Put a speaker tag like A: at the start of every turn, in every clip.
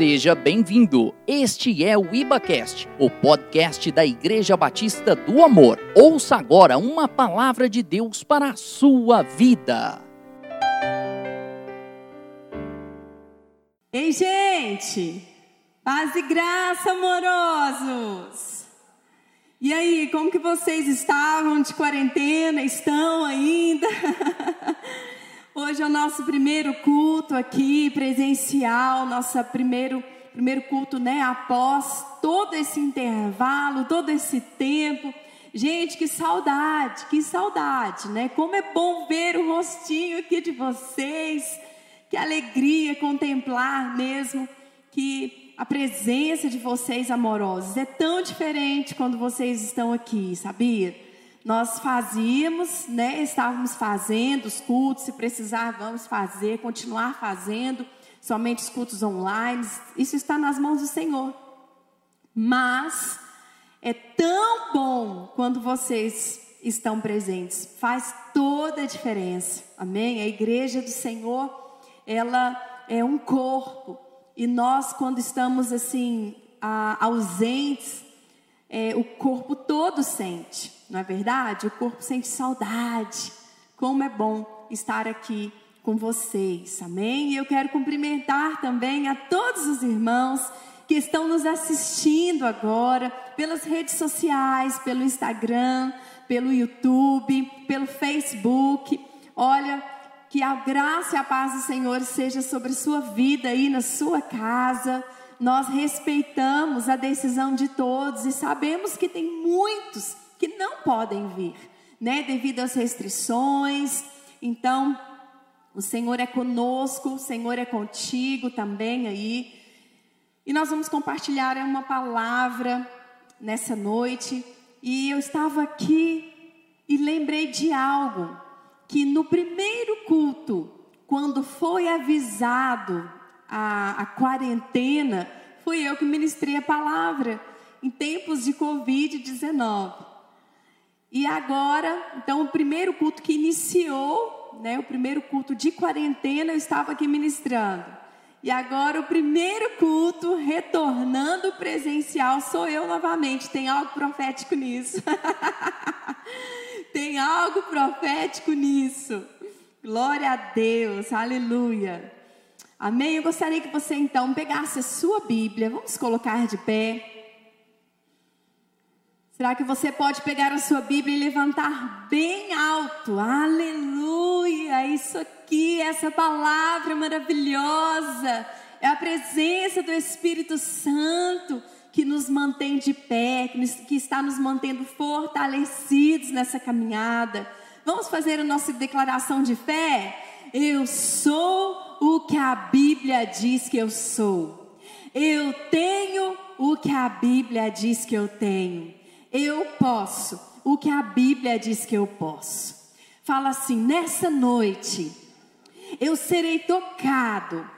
A: Seja bem-vindo. Este é o IbaCast, o podcast da Igreja Batista do Amor. Ouça agora uma palavra de Deus para a sua vida.
B: Ei, gente! Paz e graça, amorosos! E aí, como que vocês estavam de quarentena? Estão ainda? Hoje é o nosso primeiro culto aqui, presencial, nosso primeiro, primeiro culto, né? Após todo esse intervalo, todo esse tempo. Gente, que saudade, que saudade, né? Como é bom ver o rostinho aqui de vocês. Que alegria contemplar mesmo que a presença de vocês amorosos é tão diferente quando vocês estão aqui, sabia? Nós fazíamos, né, estávamos fazendo os cultos, se precisar, vamos fazer, continuar fazendo, somente os cultos online, isso está nas mãos do Senhor. Mas é tão bom quando vocês estão presentes, faz toda a diferença, amém? A igreja do Senhor, ela é um corpo, e nós, quando estamos assim, ausentes, é, o corpo todo sente não é verdade? O corpo sente saudade. Como é bom estar aqui com vocês, amém? E eu quero cumprimentar também a todos os irmãos que estão nos assistindo agora pelas redes sociais, pelo Instagram, pelo YouTube, pelo Facebook. Olha, que a graça e a paz do Senhor seja sobre sua vida aí na sua casa. Nós respeitamos a decisão de todos e sabemos que tem muitos que não podem vir, né, devido às restrições. Então, o Senhor é conosco, o Senhor é contigo também aí. E nós vamos compartilhar uma palavra nessa noite. E eu estava aqui e lembrei de algo que no primeiro culto, quando foi avisado a, a quarentena, foi eu que ministrei a palavra em tempos de Covid-19. E agora, então, o primeiro culto que iniciou, né, o primeiro culto de quarentena, eu estava aqui ministrando. E agora, o primeiro culto retornando presencial sou eu novamente. Tem algo profético nisso. Tem algo profético nisso. Glória a Deus, aleluia. Amém? Eu gostaria que você então pegasse a sua Bíblia, vamos colocar de pé. Será que você pode pegar a sua Bíblia e levantar bem alto? Aleluia! Isso aqui, essa palavra maravilhosa, é a presença do Espírito Santo que nos mantém de pé, que está nos mantendo fortalecidos nessa caminhada. Vamos fazer a nossa declaração de fé? Eu sou o que a Bíblia diz que eu sou. Eu tenho o que a Bíblia diz que eu tenho eu posso o que a Bíblia diz que eu posso. Fala assim: nessa noite eu serei tocado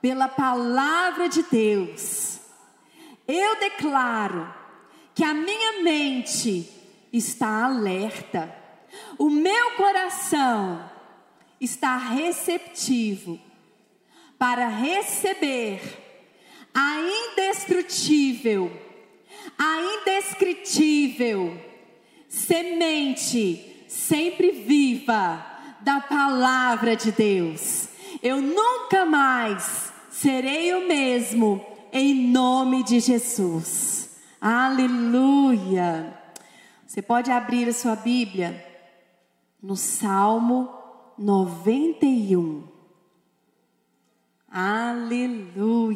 B: pela palavra de Deus. Eu declaro que a minha mente está alerta, o meu coração está receptivo para receber a indestrutível a indescritível semente sempre viva da palavra de Deus. Eu nunca mais serei o mesmo em nome de Jesus. Aleluia. Você pode abrir a sua Bíblia no Salmo 91. Aleluia.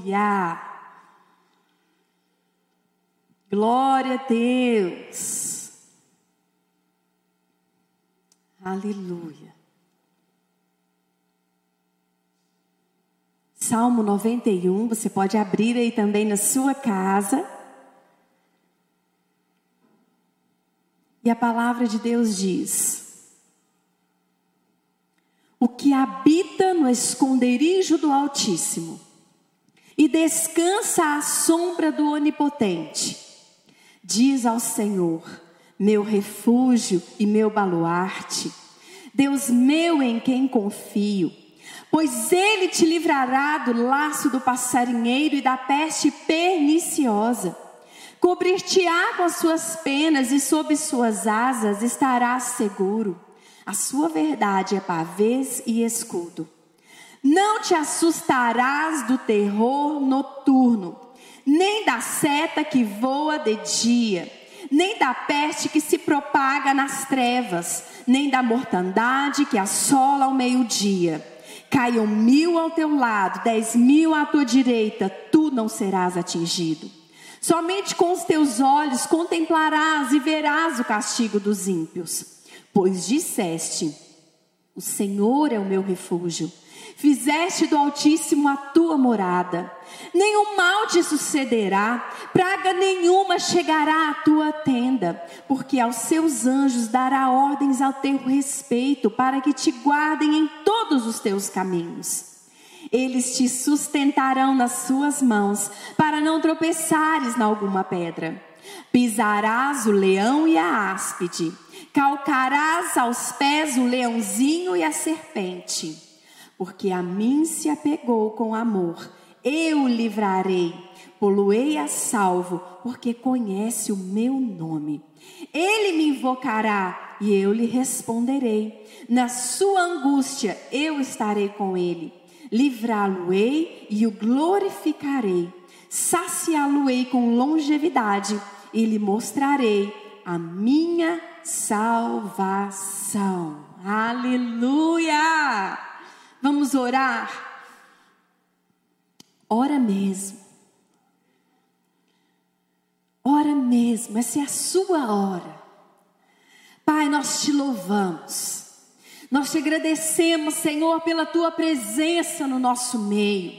B: Glória a Deus. Aleluia. Salmo 91, você pode abrir aí também na sua casa. E a palavra de Deus diz: O que habita no esconderijo do Altíssimo e descansa à sombra do Onipotente Diz ao Senhor, meu refúgio e meu baluarte, Deus meu em quem confio. Pois ele te livrará do laço do passarinheiro e da peste perniciosa. Cobrir-te-á com as suas penas e sob suas asas estarás seguro. A sua verdade é pavês e escudo. Não te assustarás do terror noturno, nem da seta que voa de dia, nem da peste que se propaga nas trevas, nem da mortandade que assola ao meio-dia. Caiam mil ao teu lado, dez mil à tua direita, tu não serás atingido. Somente com os teus olhos contemplarás e verás o castigo dos ímpios. Pois disseste: O Senhor é o meu refúgio. Fizeste do Altíssimo a tua morada. Nenhum mal te sucederá, praga nenhuma chegará à tua tenda, porque aos seus anjos dará ordens ao teu respeito, para que te guardem em todos os teus caminhos. Eles te sustentarão nas suas mãos, para não tropeçares na alguma pedra. Pisarás o leão e a áspide, calcarás aos pés o leãozinho e a serpente porque a mim se apegou com amor. Eu livrarei, poluei a salvo, porque conhece o meu nome. Ele me invocará e eu lhe responderei. Na sua angústia eu estarei com ele. Livrá-lo-ei e o glorificarei. Saciá-lo-ei com longevidade e lhe mostrarei a minha salvação. Aleluia! Vamos orar? Ora mesmo. Ora mesmo, essa é a sua hora. Pai, nós te louvamos. Nós te agradecemos, Senhor, pela tua presença no nosso meio.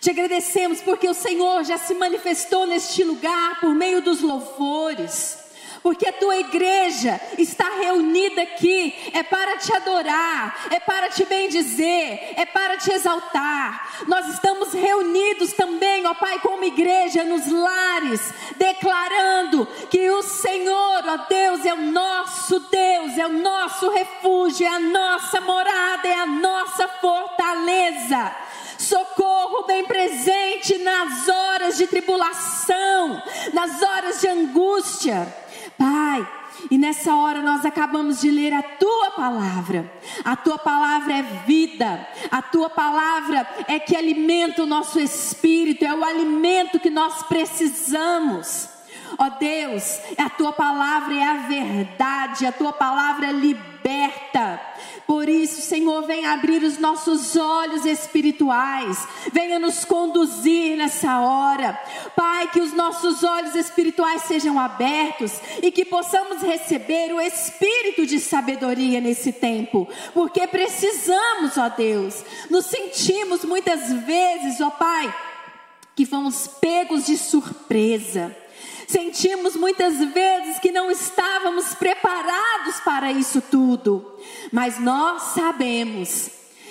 B: Te agradecemos porque o Senhor já se manifestou neste lugar por meio dos louvores porque a tua igreja está reunida aqui, é para te adorar, é para te bendizer, é para te exaltar. Nós estamos reunidos também, ó Pai, como igreja nos lares, declarando que o Senhor, ó Deus, é o nosso Deus, é o nosso refúgio, é a nossa morada, é a nossa fortaleza socorro bem presente nas horas de tribulação, nas horas de angústia. Pai, e nessa hora nós acabamos de ler a tua palavra. A tua palavra é vida. A tua palavra é que alimenta o nosso espírito, é o alimento que nós precisamos. Ó Deus, a tua palavra é a verdade, a tua palavra liberta. Por isso, Senhor, venha abrir os nossos olhos espirituais, venha nos conduzir nessa hora. Pai, que os nossos olhos espirituais sejam abertos e que possamos receber o espírito de sabedoria nesse tempo, porque precisamos, ó Deus, nos sentimos muitas vezes, ó Pai, que fomos pegos de surpresa. Sentimos muitas vezes que não estávamos preparados para isso tudo, mas nós sabemos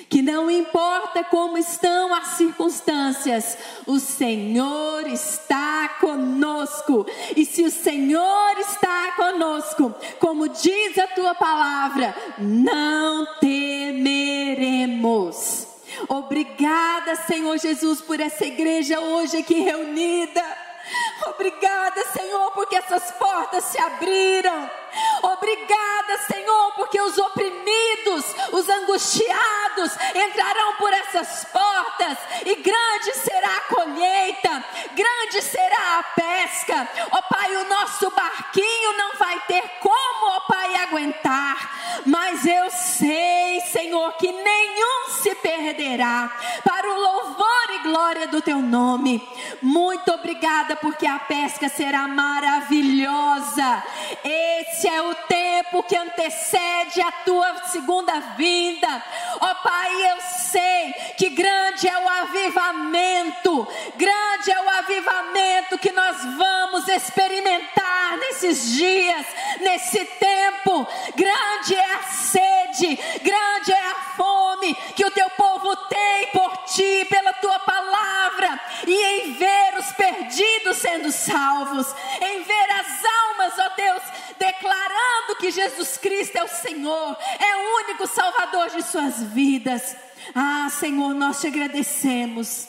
B: que não importa como estão as circunstâncias, o Senhor está conosco. E se o Senhor está conosco, como diz a tua palavra, não temeremos. Obrigada, Senhor Jesus, por essa igreja hoje aqui reunida. Obrigada, Senhor, porque essas portas se abriram. Obrigada, Senhor, porque os oprimidos, os angustiados entrarão por essas portas e grande será a colheita, grande será a pesca. Ó Pai, o nosso barquinho não vai ter como, ó Pai, aguentar, mas eu sei, Senhor, que nenhum se perderá para o louvor e glória do teu nome. Muito obrigada, porque a pesca será maravilhosa. Esse esse é o tempo que antecede a tua segunda vinda. Ó oh, Pai, eu sei que grande é o avivamento, grande é o avivamento que nós vamos experimentar nesses dias, nesse tempo. Grande é a sede, grande é a fome que o teu povo tem por ti, pela tua palavra, e em ver os perdidos sendo salvos, em ver as almas, ó Deus, declarando que Jesus Cristo é o Senhor, é o único Salvador de suas vidas. Ah, Senhor, nós te agradecemos.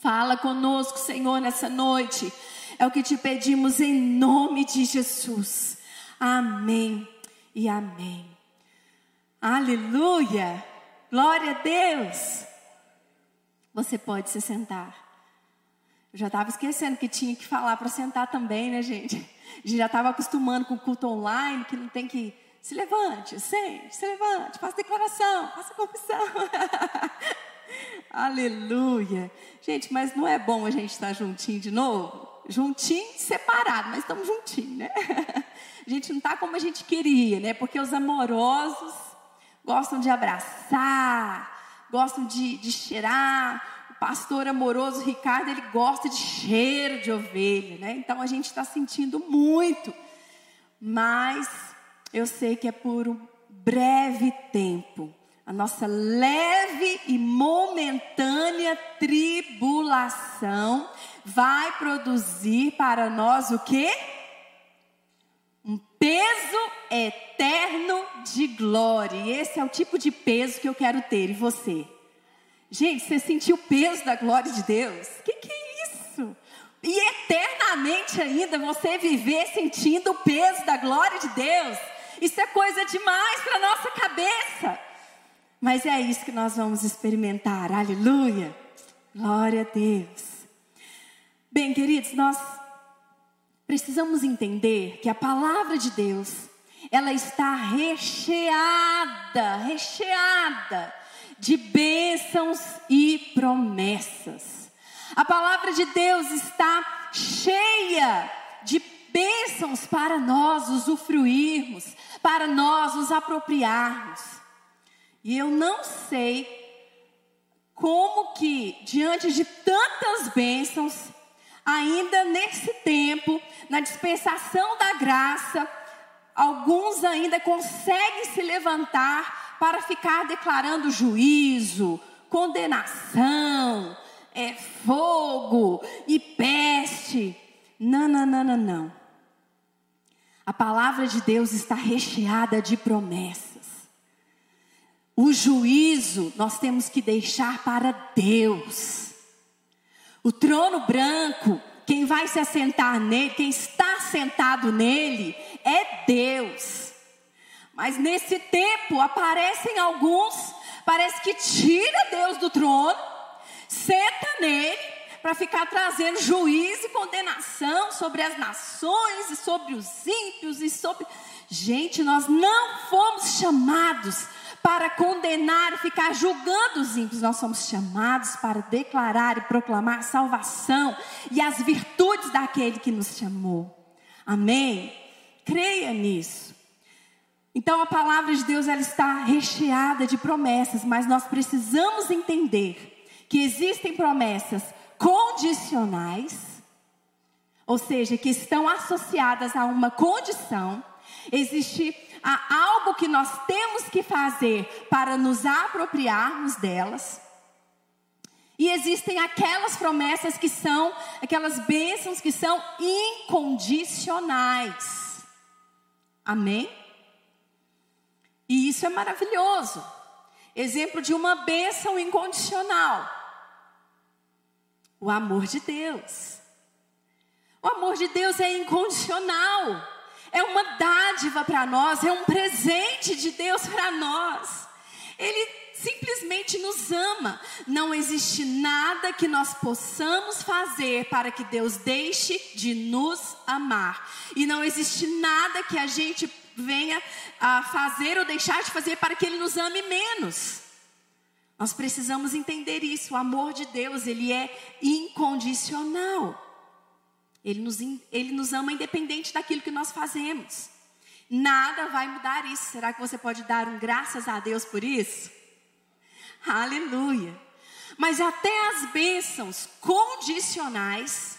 B: Fala conosco, Senhor, nessa noite. É o que te pedimos em nome de Jesus. Amém e amém. Aleluia. Glória a Deus. Você pode se sentar. Eu já estava esquecendo que tinha que falar para sentar também, né, gente? A gente já estava acostumando com o culto online, que não tem que. Se levante, sente, se levante, faça declaração, faça confissão. Aleluia. Gente, mas não é bom a gente estar juntinho de novo? Juntinho, separado, mas estamos juntinhos, né? A gente não está como a gente queria, né? Porque os amorosos gostam de abraçar, gostam de, de cheirar. Pastor amoroso Ricardo, ele gosta de cheiro de ovelha, né? Então a gente está sentindo muito. Mas eu sei que é por um breve tempo. A nossa leve e momentânea tribulação vai produzir para nós o quê? Um peso eterno de glória. E esse é o tipo de peso que eu quero ter. E você? Gente, você sentiu o peso da glória de Deus? O que, que é isso? E eternamente ainda você viver sentindo o peso da glória de Deus? Isso é coisa demais para nossa cabeça. Mas é isso que nós vamos experimentar. Aleluia. Glória a Deus. Bem, queridos, nós precisamos entender que a palavra de Deus, ela está recheada, recheada de bênçãos e promessas. A palavra de Deus está cheia de bênçãos para nós usufruirmos, para nós nos apropriarmos. E eu não sei como que, diante de tantas bênçãos, ainda nesse tempo, na dispensação da graça, alguns ainda conseguem se levantar para ficar declarando juízo, condenação, é, fogo e peste. Não, não, não, não, não. A palavra de Deus está recheada de promessas. O juízo nós temos que deixar para Deus. O trono branco, quem vai se assentar nele, quem está sentado nele, é Deus. Mas nesse tempo aparecem alguns, parece que tira Deus do trono, senta nele para ficar trazendo juízo e condenação sobre as nações e sobre os ímpios e sobre Gente, nós não fomos chamados para condenar e ficar julgando os ímpios. Nós somos chamados para declarar e proclamar salvação e as virtudes daquele que nos chamou. Amém? Creia nisso. Então a palavra de Deus ela está recheada de promessas, mas nós precisamos entender que existem promessas condicionais, ou seja, que estão associadas a uma condição. Existe há algo que nós temos que fazer para nos apropriarmos delas. E existem aquelas promessas que são, aquelas bênçãos que são incondicionais. Amém? E isso é maravilhoso. Exemplo de uma bênção incondicional. O amor de Deus. O amor de Deus é incondicional é uma dádiva para nós, é um presente de Deus para nós. Ele simplesmente nos ama. Não existe nada que nós possamos fazer para que Deus deixe de nos amar. E não existe nada que a gente venha a fazer ou deixar de fazer para que Ele nos ame menos. Nós precisamos entender isso. O amor de Deus, ele é incondicional. Ele nos, ele nos ama independente daquilo que nós fazemos. Nada vai mudar isso. Será que você pode dar um graças a Deus por isso? Aleluia. Mas até as bênçãos condicionais,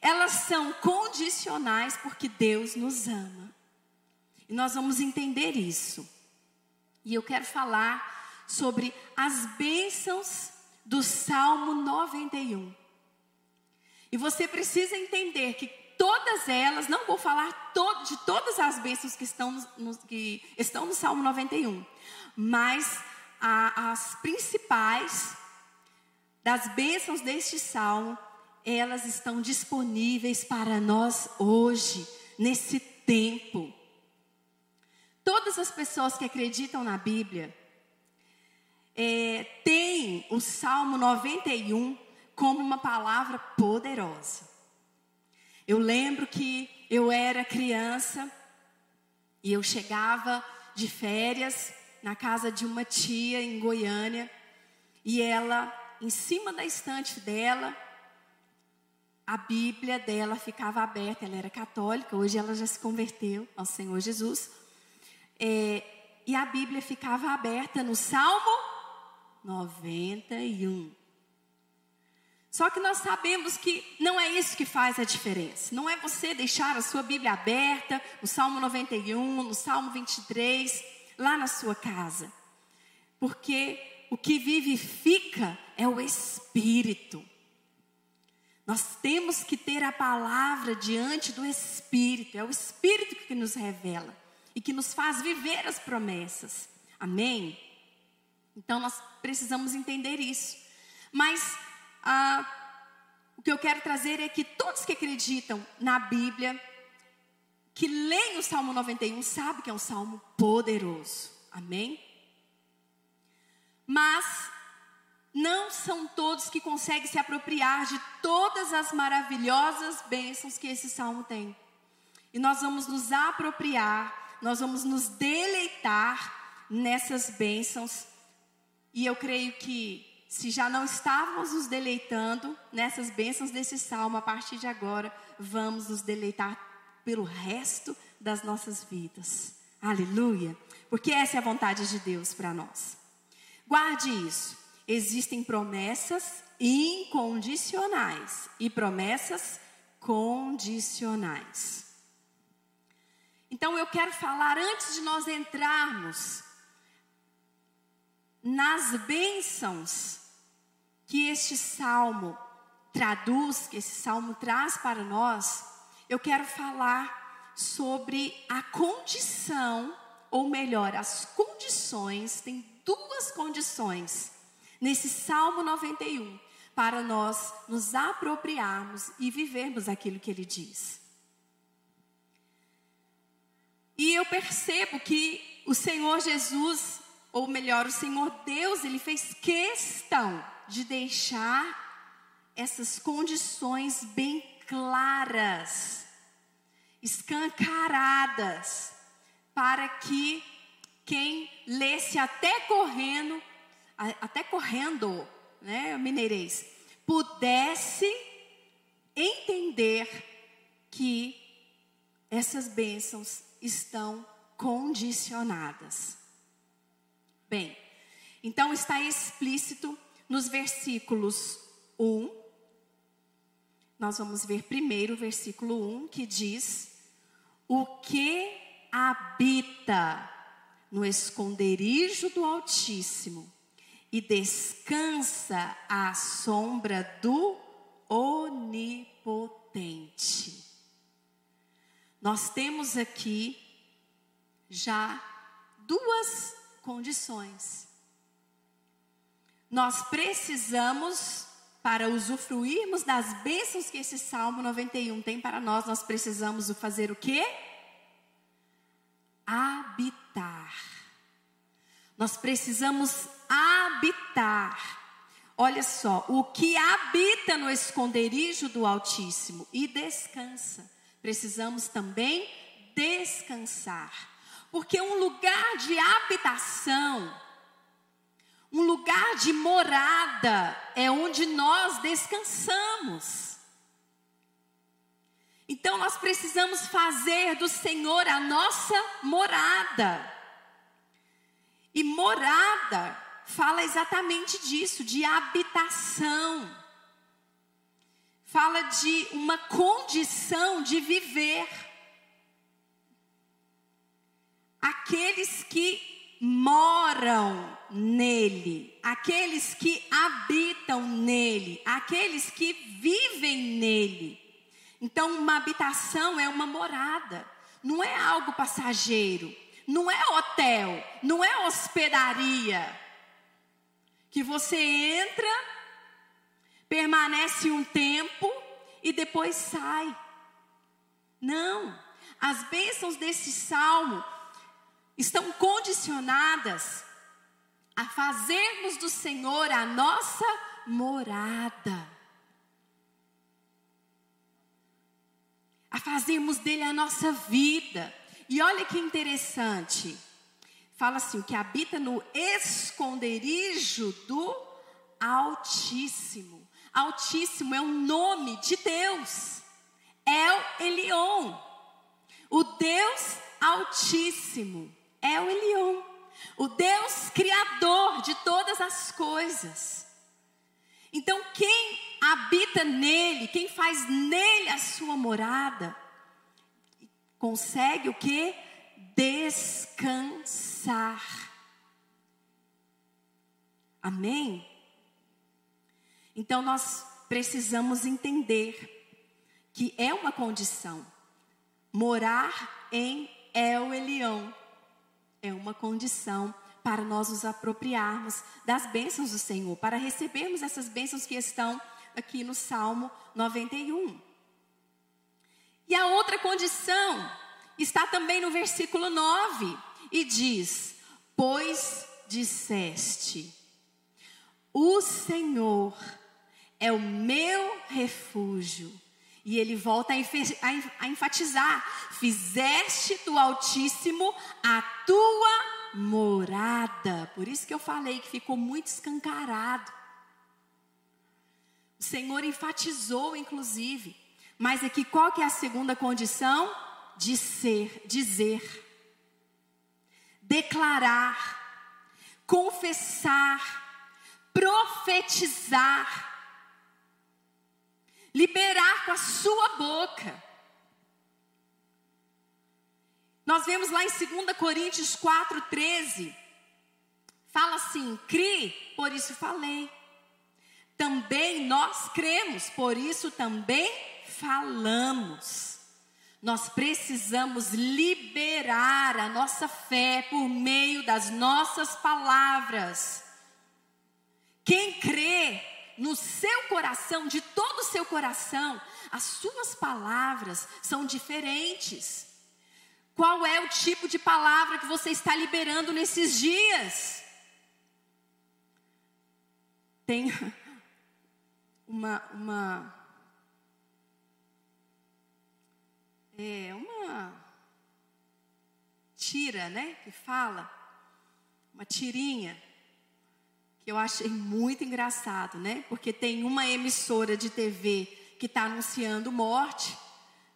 B: elas são condicionais porque Deus nos ama. E nós vamos entender isso. E eu quero falar sobre as bênçãos do Salmo 91. E você precisa entender que todas elas, não vou falar de todas as bênçãos que estão no, que estão no Salmo 91, mas a, as principais das bênçãos deste salmo, elas estão disponíveis para nós hoje, nesse tempo. Todas as pessoas que acreditam na Bíblia é, têm o Salmo 91 como uma palavra poderosa. Eu lembro que eu era criança e eu chegava de férias na casa de uma tia em Goiânia e ela, em cima da estante dela, a Bíblia dela ficava aberta. Ela era católica, hoje ela já se converteu ao Senhor Jesus. É, e a Bíblia ficava aberta no Salmo 91. Só que nós sabemos que não é isso que faz a diferença. Não é você deixar a sua Bíblia aberta, no Salmo 91, no Salmo 23, lá na sua casa. Porque o que vivifica é o Espírito. Nós temos que ter a palavra diante do Espírito. É o Espírito que nos revela e que nos faz viver as promessas. Amém? Então nós precisamos entender isso. Mas ah, o que eu quero trazer é que todos que acreditam na Bíblia, que leem o Salmo 91, sabem que é um salmo poderoso. Amém? Mas não são todos que conseguem se apropriar de todas as maravilhosas bênçãos que esse salmo tem. E nós vamos nos apropriar nós vamos nos deleitar nessas bênçãos. E eu creio que se já não estávamos nos deleitando nessas bênçãos desse salmo, a partir de agora vamos nos deleitar pelo resto das nossas vidas. Aleluia! Porque essa é a vontade de Deus para nós. Guarde isso. Existem promessas incondicionais e promessas condicionais. Então eu quero falar antes de nós entrarmos nas bênçãos que este salmo traduz, que esse salmo traz para nós, eu quero falar sobre a condição, ou melhor, as condições, tem duas condições nesse Salmo 91 para nós nos apropriarmos e vivermos aquilo que ele diz. E eu percebo que o Senhor Jesus, ou melhor, o Senhor Deus, ele fez questão de deixar essas condições bem claras, escancaradas, para que quem lesse até correndo, até correndo, né, mineirês, pudesse entender que essas bênçãos estão condicionadas. Bem, então está explícito nos versículos 1. Nós vamos ver primeiro o versículo 1 que diz: O que habita no esconderijo do Altíssimo e descansa à sombra do Onipotente. Nós temos aqui já duas condições. Nós precisamos, para usufruirmos das bênçãos que esse Salmo 91 tem para nós, nós precisamos fazer o quê? Habitar. Nós precisamos habitar. Olha só, o que habita no esconderijo do Altíssimo e descansa precisamos também descansar. Porque um lugar de habitação, um lugar de morada, é onde nós descansamos. Então nós precisamos fazer do Senhor a nossa morada. E morada fala exatamente disso, de habitação fala de uma condição de viver. Aqueles que moram nele, aqueles que habitam nele, aqueles que vivem nele. Então, uma habitação é uma morada, não é algo passageiro, não é hotel, não é hospedaria, que você entra, permanece um tempo e depois sai. Não, as bênçãos desse salmo estão condicionadas a fazermos do Senhor a nossa morada. A fazermos dele a nossa vida. E olha que interessante. Fala assim: o que habita no esconderijo do Altíssimo. Altíssimo é o nome de Deus. El Elion. O Deus Altíssimo. El Elion. O Deus Criador de todas as coisas. Então, quem habita nele, quem faz nele a sua morada, consegue o que? Descansar. Amém? Então nós precisamos entender que é uma condição. Morar em El Elião é uma condição para nós nos apropriarmos das bênçãos do Senhor, para recebermos essas bênçãos que estão aqui no Salmo 91. E a outra condição está também no versículo 9 e diz: Pois disseste, o Senhor é o meu refúgio. E ele volta a enfatizar: fizeste do Altíssimo a tua morada. Por isso que eu falei que ficou muito escancarado. O Senhor enfatizou, inclusive. Mas aqui qual que é a segunda condição? De ser, dizer, declarar, confessar, profetizar, liberar com a sua boca. Nós vemos lá em 2 Coríntios 4,13, fala assim: crie, por isso falei. Também nós cremos, por isso também falamos. Nós precisamos liberar a nossa fé por meio das nossas palavras. Quem crê no seu coração, de todo o seu coração, as suas palavras são diferentes. Qual é o tipo de palavra que você está liberando nesses dias? Tem uma, uma é uma tira, né, que fala, uma tirinha eu achei muito engraçado, né? Porque tem uma emissora de TV que está anunciando morte,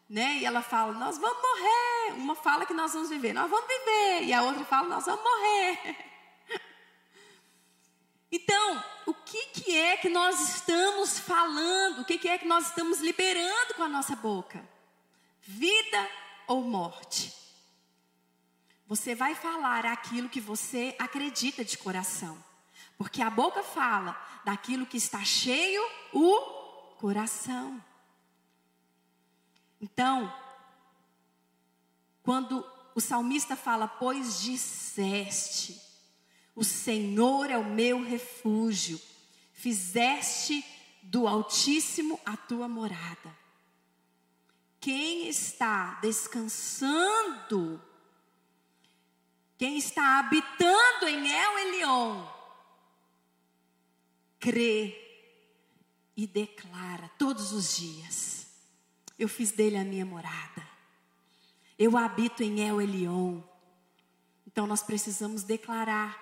B: né? E ela fala, nós vamos morrer. Uma fala que nós vamos viver, nós vamos viver. E a outra fala, nós vamos morrer. Então, o que, que é que nós estamos falando? O que, que é que nós estamos liberando com a nossa boca? Vida ou morte? Você vai falar aquilo que você acredita de coração. Porque a boca fala daquilo que está cheio o coração. Então, quando o salmista fala, pois disseste, o Senhor é o meu refúgio. Fizeste do Altíssimo a tua morada. Quem está descansando, quem está habitando em El Elion, crê e declara todos os dias: Eu fiz dele a minha morada. Eu habito em El Elion. Então nós precisamos declarar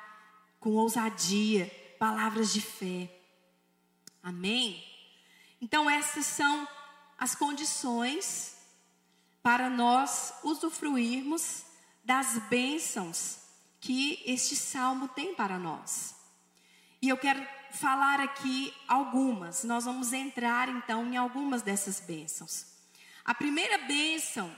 B: com ousadia, palavras de fé. Amém? Então, essas são as condições para nós usufruirmos das bênçãos que este salmo tem para nós. E eu quero falar aqui algumas, nós vamos entrar então em algumas dessas bênçãos. A primeira bênção,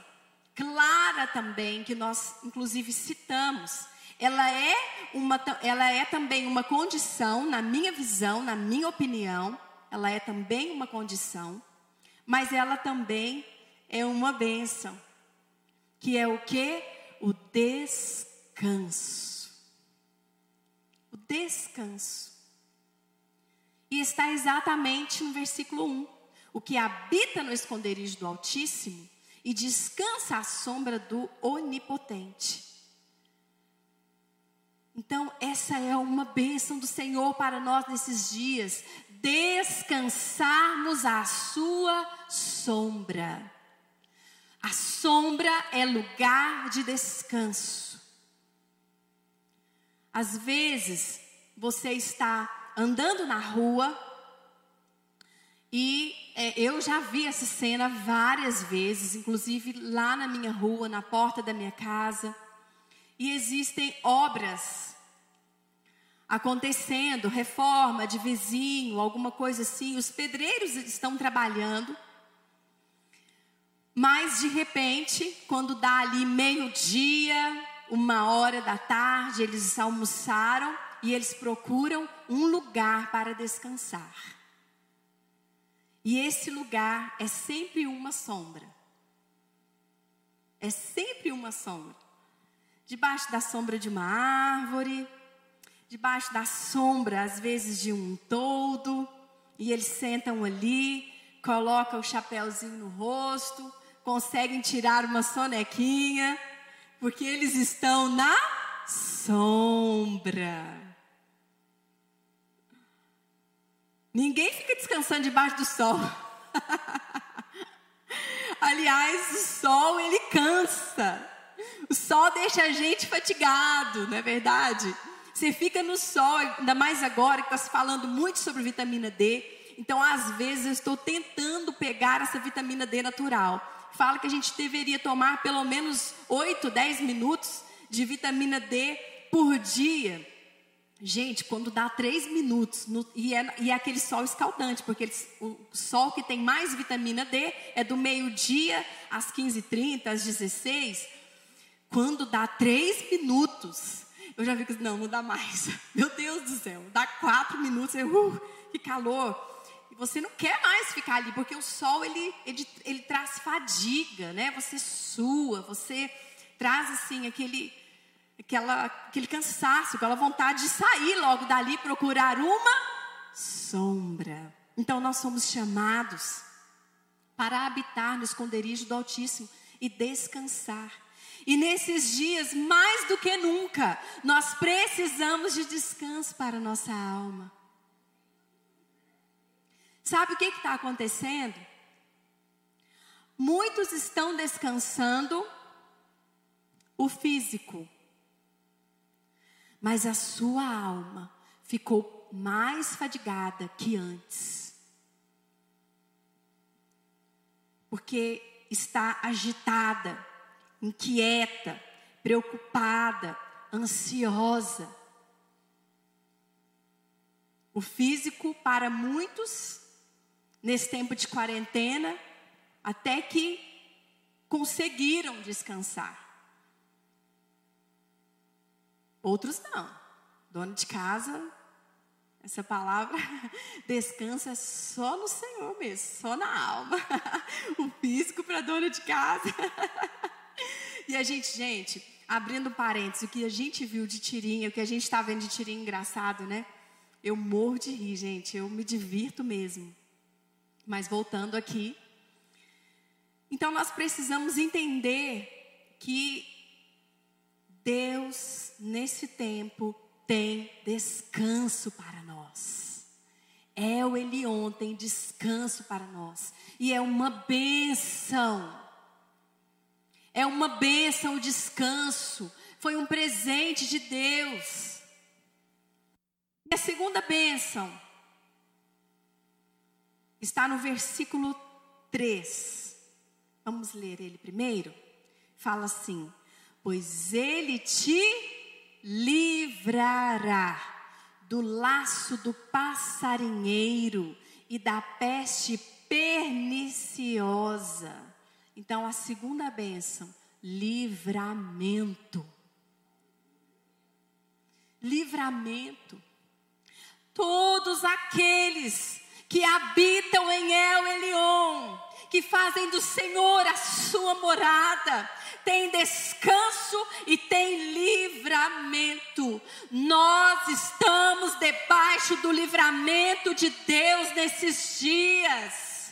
B: clara também, que nós inclusive citamos, ela é, uma, ela é também uma condição, na minha visão, na minha opinião, ela é também uma condição, mas ela também é uma bênção, que é o que? O descanso. O descanso. E está exatamente no versículo 1. O que habita no esconderijo do Altíssimo e descansa à sombra do Onipotente. Então, essa é uma bênção do Senhor para nós nesses dias. Descansarmos à sua sombra. A sombra é lugar de descanso. Às vezes, você está andando na rua e é, eu já vi essa cena várias vezes, inclusive lá na minha rua, na porta da minha casa. E existem obras acontecendo, reforma de vizinho, alguma coisa assim. Os pedreiros estão trabalhando. Mas de repente, quando dá ali meio-dia, uma hora da tarde, eles almoçaram e eles procuram um lugar para descansar. E esse lugar é sempre uma sombra. É sempre uma sombra. Debaixo da sombra de uma árvore, debaixo da sombra, às vezes, de um toldo, e eles sentam ali, colocam o chapéuzinho no rosto, conseguem tirar uma sonequinha, porque eles estão na sombra. Ninguém fica descansando debaixo do sol. Aliás, o sol ele cansa. O sol deixa a gente fatigado, não é verdade? Você fica no sol, ainda mais agora que está se falando muito sobre vitamina D. Então, às vezes, eu estou tentando pegar essa vitamina D natural. Fala que a gente deveria tomar pelo menos 8, 10 minutos de vitamina D por dia. Gente, quando dá três minutos, no, e, é, e, é, aquele sol escaldante, porque eles, o sol que tem mais vitamina D é do meio-dia às 15h30, às 16 Quando dá três minutos, eu já vi que não, não dá mais. Meu Deus do céu, dá quatro minutos, eu, uh, que calor. E você não quer mais ficar ali, porque o sol ele, ele, ele traz fadiga, né? Você sua, você traz assim aquele aquela, aquele cansaço, aquela vontade de sair logo dali, procurar uma sombra. Então nós somos chamados para habitar no esconderijo do Altíssimo e descansar. E nesses dias, mais do que nunca, nós precisamos de descanso para a nossa alma. Sabe o que está acontecendo? Muitos estão descansando o físico, mas a sua alma ficou mais fadigada que antes. Porque está agitada, inquieta, preocupada, ansiosa. O físico, para muitos, nesse tempo de quarentena, até que conseguiram descansar. Outros não. Dono de casa, essa palavra descansa só no Senhor mesmo, só na alma. O físico para dona de casa. E a gente, gente, abrindo parênteses, o que a gente viu de tirinha, o que a gente está vendo de tirinha engraçado, né? Eu morro de rir, gente, eu me divirto mesmo. Mas voltando aqui. Então nós precisamos entender que Deus, nesse tempo, tem descanso para nós. É o Elion, tem descanso para nós. E é uma bênção. É uma bênção o descanso. Foi um presente de Deus. E a segunda bênção está no versículo 3. Vamos ler ele primeiro? Fala assim: pois ele te livrará do laço do passarinheiro e da peste perniciosa. Então, a segunda bênção, livramento. Livramento. Todos aqueles que habitam em El Elion, que fazem do Senhor a sua morada, tem descanso e tem livramento. Nós estamos debaixo do livramento de Deus nesses dias,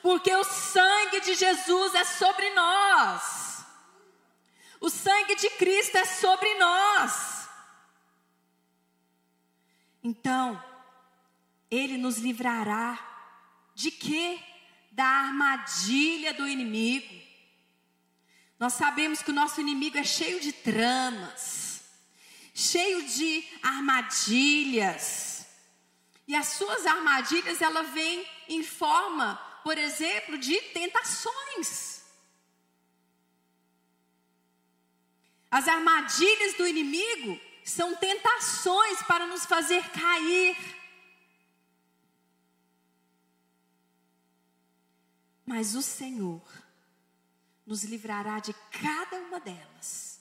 B: porque o sangue de Jesus é sobre nós, o sangue de Cristo é sobre nós. Então, Ele nos livrará de quê? Da armadilha do inimigo. Nós sabemos que o nosso inimigo é cheio de tramas, cheio de armadilhas. E as suas armadilhas, ela vem em forma, por exemplo, de tentações. As armadilhas do inimigo são tentações para nos fazer cair. Mas o Senhor nos livrará de cada uma delas,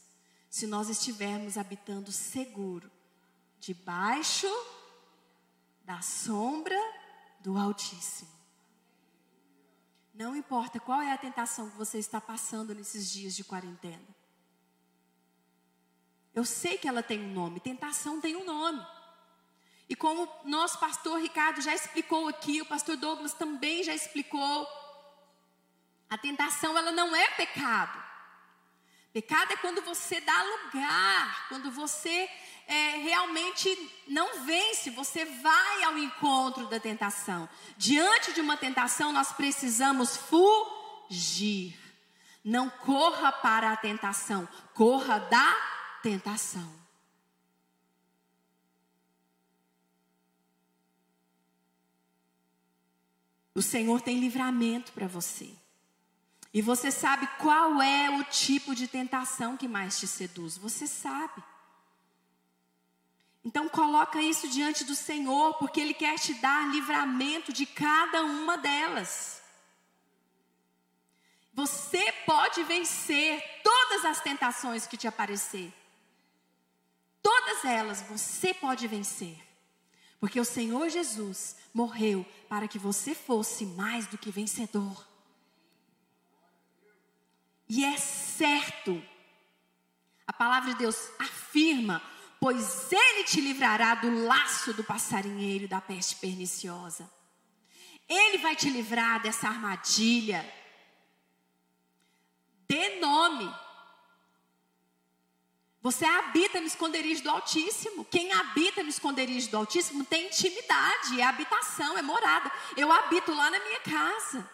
B: se nós estivermos habitando seguro, debaixo da sombra do Altíssimo. Não importa qual é a tentação que você está passando nesses dias de quarentena. Eu sei que ela tem um nome, tentação tem um nome. E como nosso pastor Ricardo já explicou aqui, o pastor Douglas também já explicou, a tentação ela não é pecado. Pecado é quando você dá lugar, quando você é, realmente não vence, você vai ao encontro da tentação. Diante de uma tentação, nós precisamos fugir. Não corra para a tentação, corra da tentação. O Senhor tem livramento para você. E você sabe qual é o tipo de tentação que mais te seduz? Você sabe. Então coloca isso diante do Senhor, porque ele quer te dar livramento de cada uma delas. Você pode vencer todas as tentações que te aparecer. Todas elas você pode vencer. Porque o Senhor Jesus morreu para que você fosse mais do que vencedor. E é certo. A palavra de Deus afirma: pois ele te livrará do laço do passarinheiro e da peste perniciosa. Ele vai te livrar dessa armadilha. Dê nome. Você habita no esconderijo do Altíssimo. Quem habita no esconderijo do Altíssimo tem intimidade, é habitação, é morada. Eu habito lá na minha casa.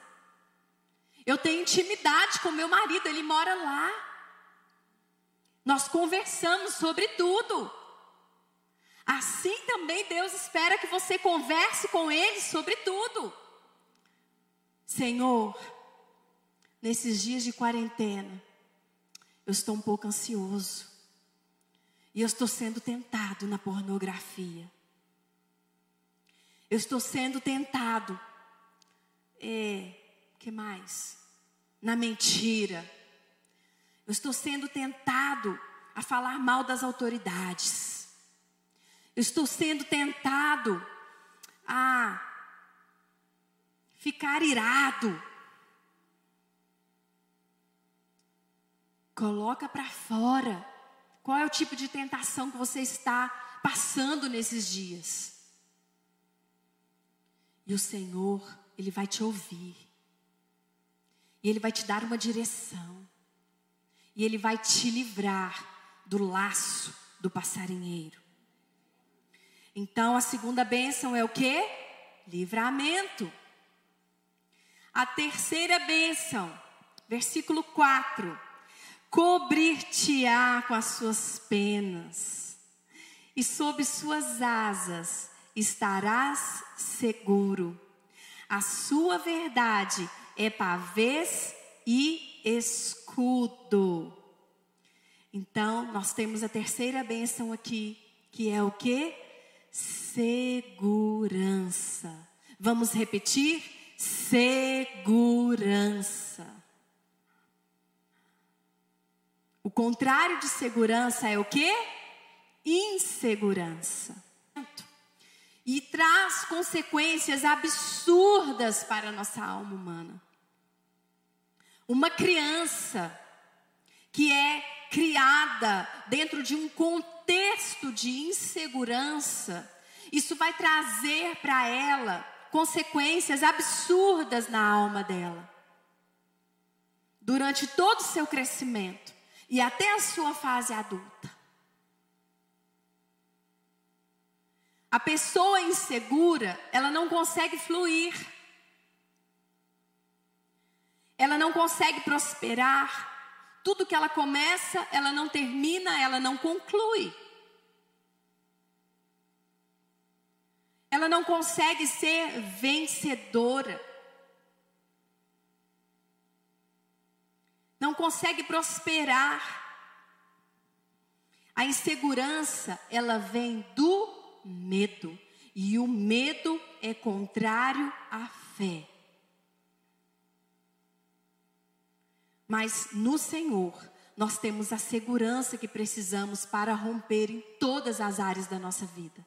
B: Eu tenho intimidade com meu marido, ele mora lá. Nós conversamos sobre tudo. Assim também Deus espera que você converse com Ele sobre tudo. Senhor, nesses dias de quarentena, eu estou um pouco ansioso. E eu estou sendo tentado na pornografia. Eu estou sendo tentado. É, que mais? Na mentira. Eu estou sendo tentado a falar mal das autoridades. Eu estou sendo tentado a ficar irado. Coloca para fora. Qual é o tipo de tentação que você está passando nesses dias? E o Senhor, Ele vai te ouvir. E Ele vai te dar uma direção. E Ele vai te livrar do laço do passarinheiro. Então a segunda bênção é o que? Livramento. A terceira bênção, versículo 4: Cobrir-te-á com as suas penas, e sob suas asas estarás seguro. A sua verdade é pavês e escudo. Então, nós temos a terceira bênção aqui, que é o que? Segurança. Vamos repetir? Segurança. O contrário de segurança é o que? Insegurança. E traz consequências absurdas para a nossa alma humana. Uma criança que é criada dentro de um contexto de insegurança, isso vai trazer para ela consequências absurdas na alma dela. Durante todo o seu crescimento e até a sua fase adulta. A pessoa insegura, ela não consegue fluir. Ela não consegue prosperar. Tudo que ela começa, ela não termina, ela não conclui. Ela não consegue ser vencedora. Não consegue prosperar. A insegurança, ela vem do medo. E o medo é contrário à fé. Mas no Senhor, nós temos a segurança que precisamos para romper em todas as áreas da nossa vida.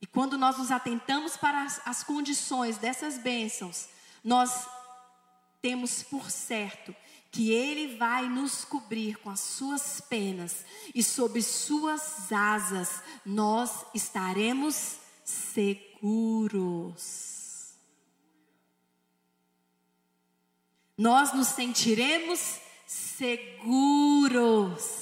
B: E quando nós nos atentamos para as, as condições dessas bênçãos, nós temos por certo que Ele vai nos cobrir com as suas penas e sob suas asas nós estaremos seguros. Nós nos sentiremos seguros.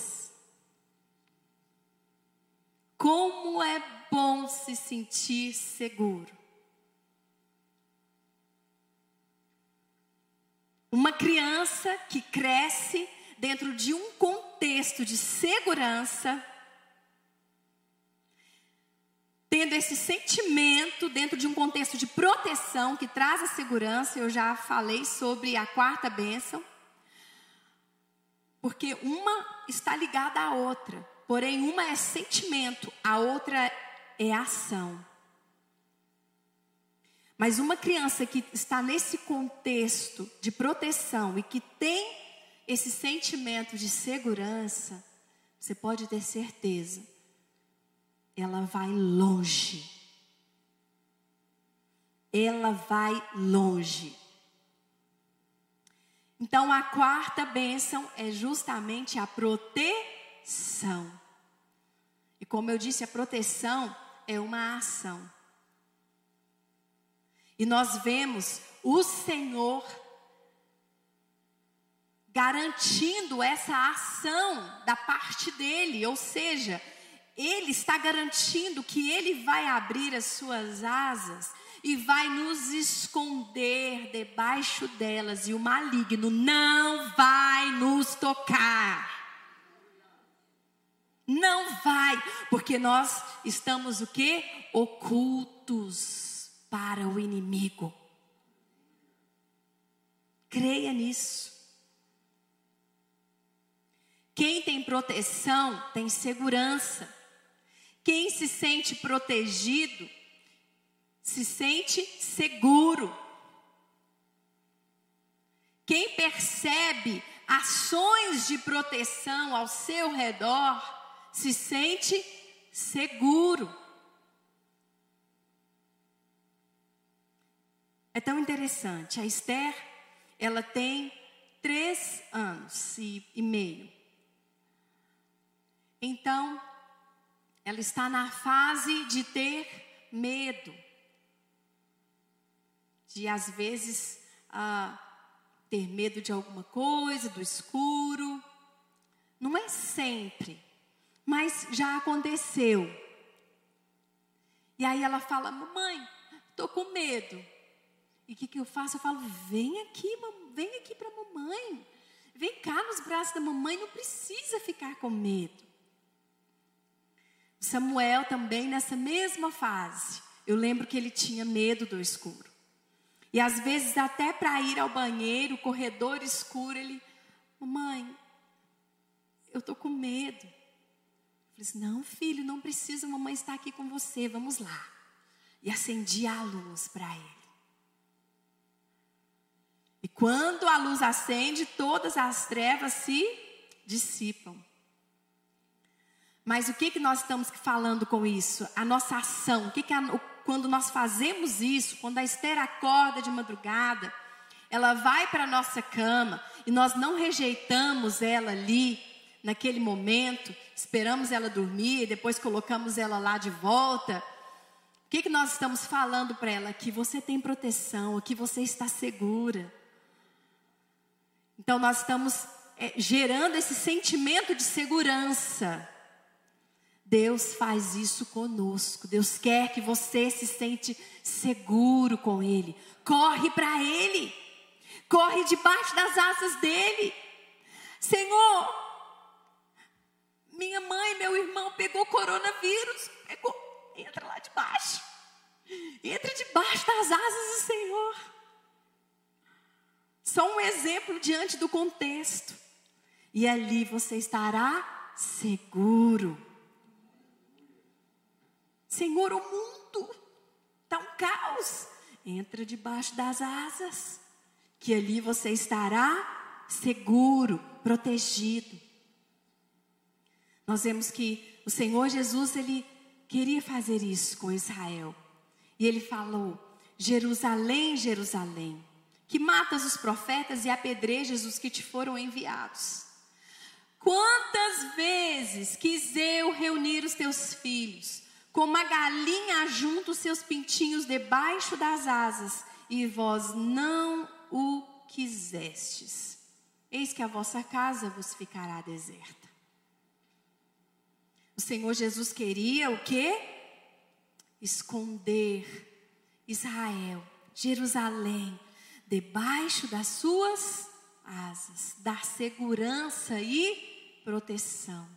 B: Como é bom se sentir seguro. Uma criança que cresce dentro de um contexto de segurança, tendo esse sentimento dentro de um contexto de proteção que traz a segurança, eu já falei sobre a quarta bênção, porque uma está ligada à outra, porém uma é sentimento, a outra é ação. Mas uma criança que está nesse contexto de proteção e que tem esse sentimento de segurança, você pode ter certeza, ela vai longe. Ela vai longe. Então a quarta bênção é justamente a proteção. E como eu disse, a proteção é uma ação. E nós vemos o Senhor garantindo essa ação da parte dele, ou seja, ele está garantindo que ele vai abrir as suas asas e vai nos esconder debaixo delas e o maligno não vai nos tocar. Não vai, porque nós estamos o que? Ocultos para o inimigo. Creia nisso. Quem tem proteção tem segurança. Quem se sente protegido se sente seguro. Quem percebe ações de proteção ao seu redor se sente seguro. É tão interessante. A Esther, ela tem três anos e, e meio. Então, ela está na fase de ter medo. De, às vezes, ah, ter medo de alguma coisa, do escuro. Não é sempre, mas já aconteceu. E aí ela fala: Mamãe, estou com medo. E o que, que eu faço? Eu falo, vem aqui, vem aqui para a mamãe. Vem cá nos braços da mamãe, não precisa ficar com medo. Samuel também nessa mesma fase. Eu lembro que ele tinha medo do escuro. E às vezes até para ir ao banheiro, corredor escuro, ele, mamãe, eu tô com medo. Eu falei assim, não, filho, não precisa, mamãe está aqui com você, vamos lá. E acendi a luz para ele. E quando a luz acende, todas as trevas se dissipam. Mas o que, que nós estamos falando com isso? A nossa ação. O que, que a, quando nós fazemos isso, quando a Esther acorda de madrugada, ela vai para a nossa cama e nós não rejeitamos ela ali, naquele momento, esperamos ela dormir, depois colocamos ela lá de volta. O que, que nós estamos falando para ela? Que você tem proteção, que você está segura. Então nós estamos é, gerando esse sentimento de segurança. Deus faz isso conosco. Deus quer que você se sente seguro com Ele. Corre para Ele. Corre debaixo das asas dele. Senhor, minha mãe, meu irmão pegou coronavírus. Pegou. Entra lá debaixo. Entra debaixo das asas do Senhor. Só um exemplo diante do contexto. E ali você estará seguro. Senhor, o mundo está um caos. Entra debaixo das asas, que ali você estará seguro, protegido. Nós vemos que o Senhor Jesus, ele queria fazer isso com Israel. E ele falou: Jerusalém, Jerusalém, que matas os profetas e apedrejas os que te foram enviados. Quantas vezes quis eu reunir os teus filhos, como a galinha junta os seus pintinhos debaixo das asas, e vós não o quisestes. Eis que a vossa casa vos ficará deserta. O Senhor Jesus queria o quê? Esconder Israel, Jerusalém, debaixo das suas asas, dar segurança e proteção,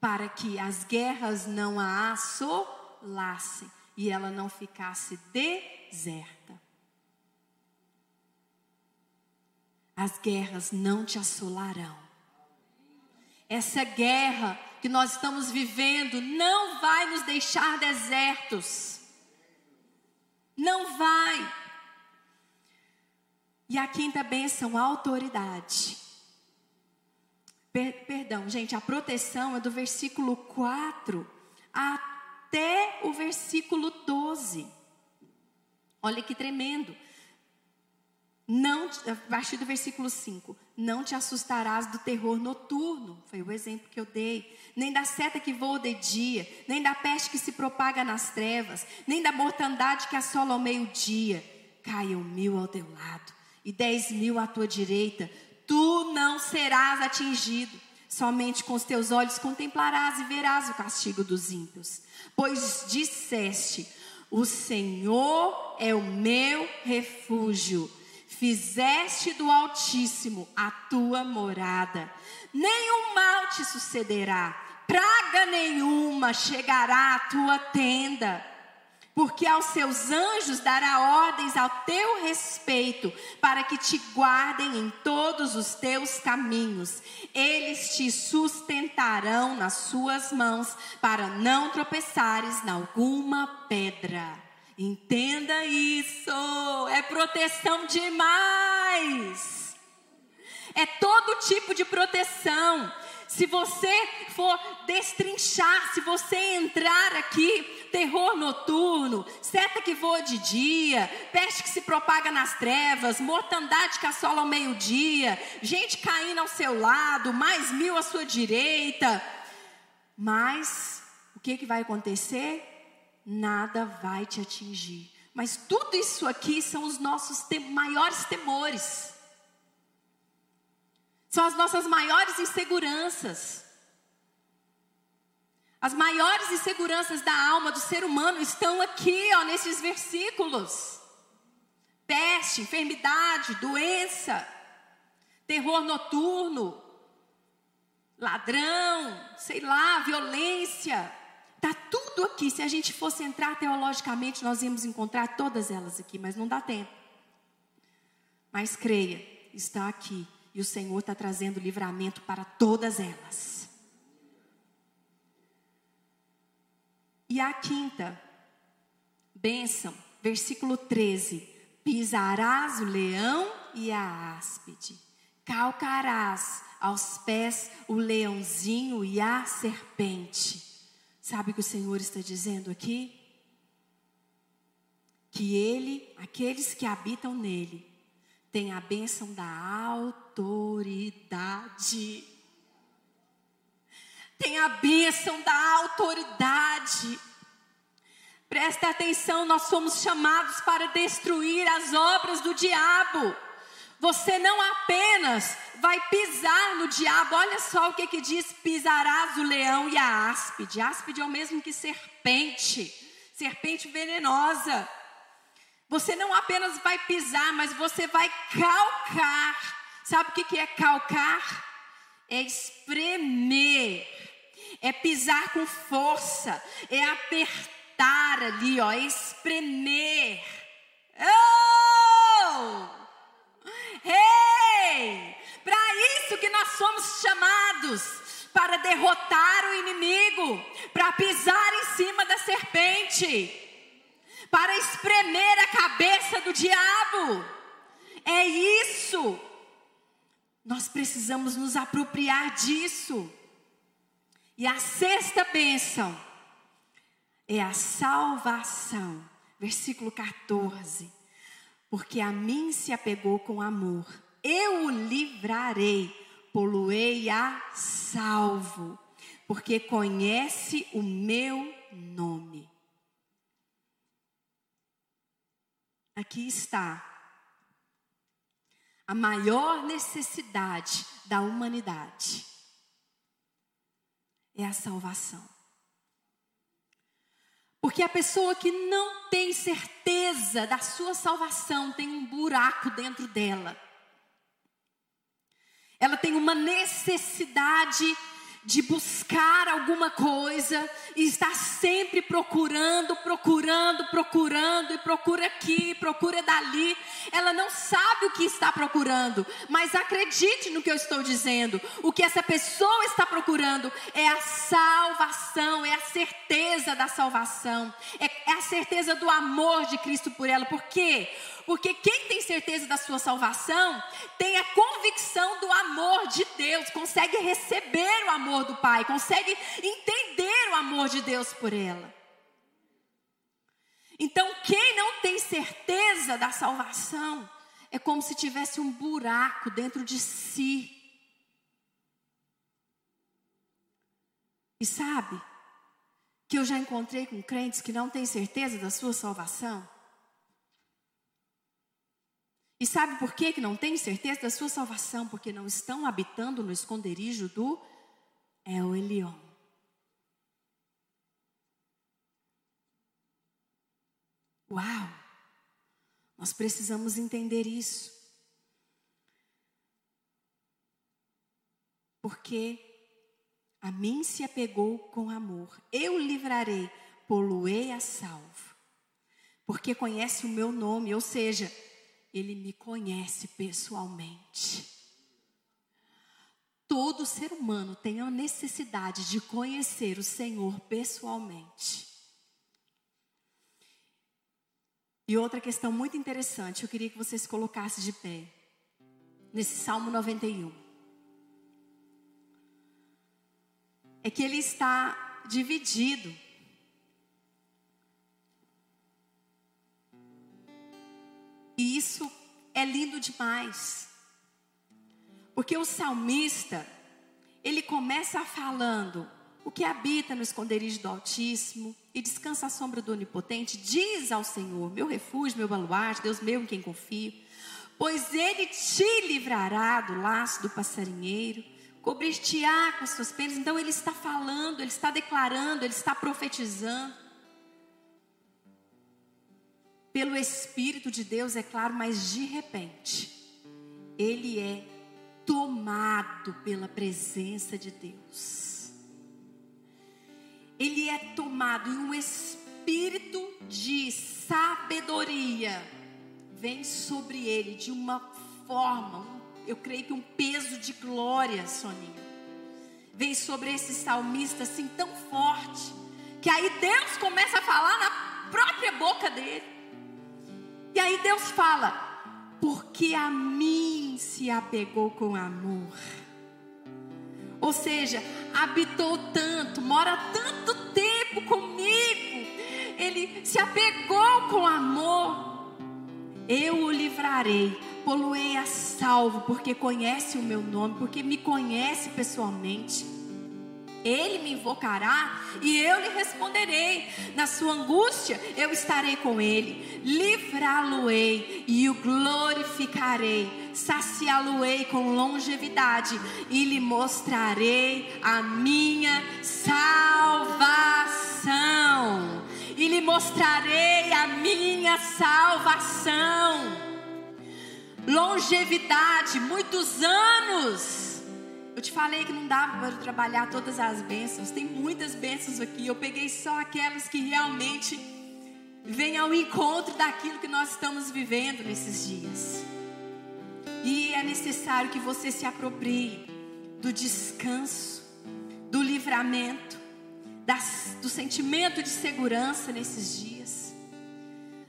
B: para que as guerras não a assolassem e ela não ficasse deserta. As guerras não te assolarão. Essa guerra que nós estamos vivendo não vai nos deixar desertos. Não vai. E a quinta bênção, a autoridade. Per, perdão, gente, a proteção é do versículo 4 até o versículo 12. Olha que tremendo. Não, a partir do versículo 5, não te assustarás do terror noturno, foi o exemplo que eu dei, nem da seta que voa de dia, nem da peste que se propaga nas trevas, nem da mortandade que assola ao meio-dia. Caiam mil ao teu lado e dez mil à tua direita, tu não serás atingido. Somente com os teus olhos contemplarás e verás o castigo dos ímpios. Pois disseste: O Senhor é o meu refúgio. Fizeste do Altíssimo a tua morada. Nenhum mal te sucederá, praga nenhuma chegará à tua tenda porque aos seus anjos dará ordens ao teu respeito, para que te guardem em todos os teus caminhos. Eles te sustentarão nas suas mãos, para não tropeçares em alguma pedra. Entenda isso, é proteção demais. É todo tipo de proteção. Se você for destrinchar, se você entrar aqui, terror noturno, seta que voa de dia, peste que se propaga nas trevas, mortandade que assola ao meio-dia, gente caindo ao seu lado, mais mil à sua direita. Mas o que, que vai acontecer? Nada vai te atingir. Mas tudo isso aqui são os nossos te maiores temores. São as nossas maiores inseguranças. As maiores inseguranças da alma do ser humano estão aqui, ó, nesses versículos. Peste, enfermidade, doença, terror noturno, ladrão, sei lá, violência. Tá tudo aqui. Se a gente fosse entrar teologicamente, nós íamos encontrar todas elas aqui, mas não dá tempo. Mas creia, está aqui e o Senhor está trazendo livramento para todas elas. E a quinta bênção, versículo 13: Pisarás o leão e a áspide, calcarás aos pés o leãozinho e a serpente. Sabe o que o Senhor está dizendo aqui? Que Ele, aqueles que habitam nele, tem a bênção da autoridade. Tem a bênção da autoridade. Presta atenção, nós somos chamados para destruir as obras do diabo. Você não apenas vai pisar no diabo, olha só o que, que diz: pisarás o leão e a áspide. Áspide é o mesmo que serpente, serpente venenosa. Você não apenas vai pisar, mas você vai calcar. Sabe o que, que é calcar? É espremer, é pisar com força, é apertar ali, ó, é espremer. Oh! Ei! Para isso que nós somos chamados para derrotar o inimigo, para pisar em cima da serpente, para espremer a cabeça do diabo. É isso. Nós precisamos nos apropriar disso. E a sexta bênção é a salvação. Versículo 14 porque a mim se apegou com amor. Eu o livrarei, poluei a salvo, porque conhece o meu nome. Aqui está a maior necessidade da humanidade é a salvação. Porque a pessoa que não tem certeza da sua salvação tem um buraco dentro dela. Ela tem uma necessidade de buscar alguma coisa e está sempre procurando, procurando, procurando e procura aqui, procura dali. Ela não sabe o que está procurando, mas acredite no que eu estou dizendo. O que essa pessoa está procurando é a salvação, é a certeza da salvação, é, é a certeza do amor de Cristo por ela. Por quê? Porque quem tem certeza da sua salvação tem a convicção do amor de Deus, consegue receber o amor do Pai, consegue entender o amor de Deus por ela. Então, quem não tem certeza da salvação é como se tivesse um buraco dentro de si. E sabe que eu já encontrei com crentes que não têm certeza da sua salvação? E sabe por que, que não tem certeza da sua salvação? Porque não estão habitando no esconderijo do El Elion. Uau! Nós precisamos entender isso. Porque a mim se apegou com amor. Eu livrarei, poluei a salvo. Porque conhece o meu nome, ou seja, ele me conhece pessoalmente. Todo ser humano tem a necessidade de conhecer o Senhor pessoalmente. E outra questão muito interessante, eu queria que você se colocasse de pé. Nesse Salmo 91. É que ele está dividido E isso é lindo demais. Porque o salmista, ele começa falando: o que habita no esconderijo do Altíssimo e descansa à sombra do Onipotente, diz ao Senhor: meu refúgio, meu baluarte, Deus meu em quem confio. Pois ele te livrará do laço do passarinheiro, cobrir-te-á com as suas penas. Então ele está falando, ele está declarando, ele está profetizando pelo Espírito de Deus, é claro, mas de repente, ele é tomado pela presença de Deus. Ele é tomado e um espírito de sabedoria vem sobre ele de uma forma, um, eu creio que um peso de glória, Soninha. Vem sobre esse salmista assim tão forte, que aí Deus começa a falar na própria boca dele. E aí Deus fala: porque a mim se apegou com amor. Ou seja, habitou tanto, mora tanto tempo comigo, ele se apegou com amor. Eu o livrarei, poluei a salvo, porque conhece o meu nome, porque me conhece pessoalmente. Ele me invocará e eu lhe responderei. Na sua angústia eu estarei com ele. Livrá-lo-ei e o glorificarei. Saciá-lo-ei com longevidade e lhe mostrarei a minha salvação. E lhe mostrarei a minha salvação. Longevidade, muitos anos eu te falei que não dava para trabalhar todas as bênçãos. Tem muitas bênçãos aqui. Eu peguei só aquelas que realmente vêm ao encontro daquilo que nós estamos vivendo nesses dias. E é necessário que você se aproprie do descanso, do livramento, das, do sentimento de segurança nesses dias,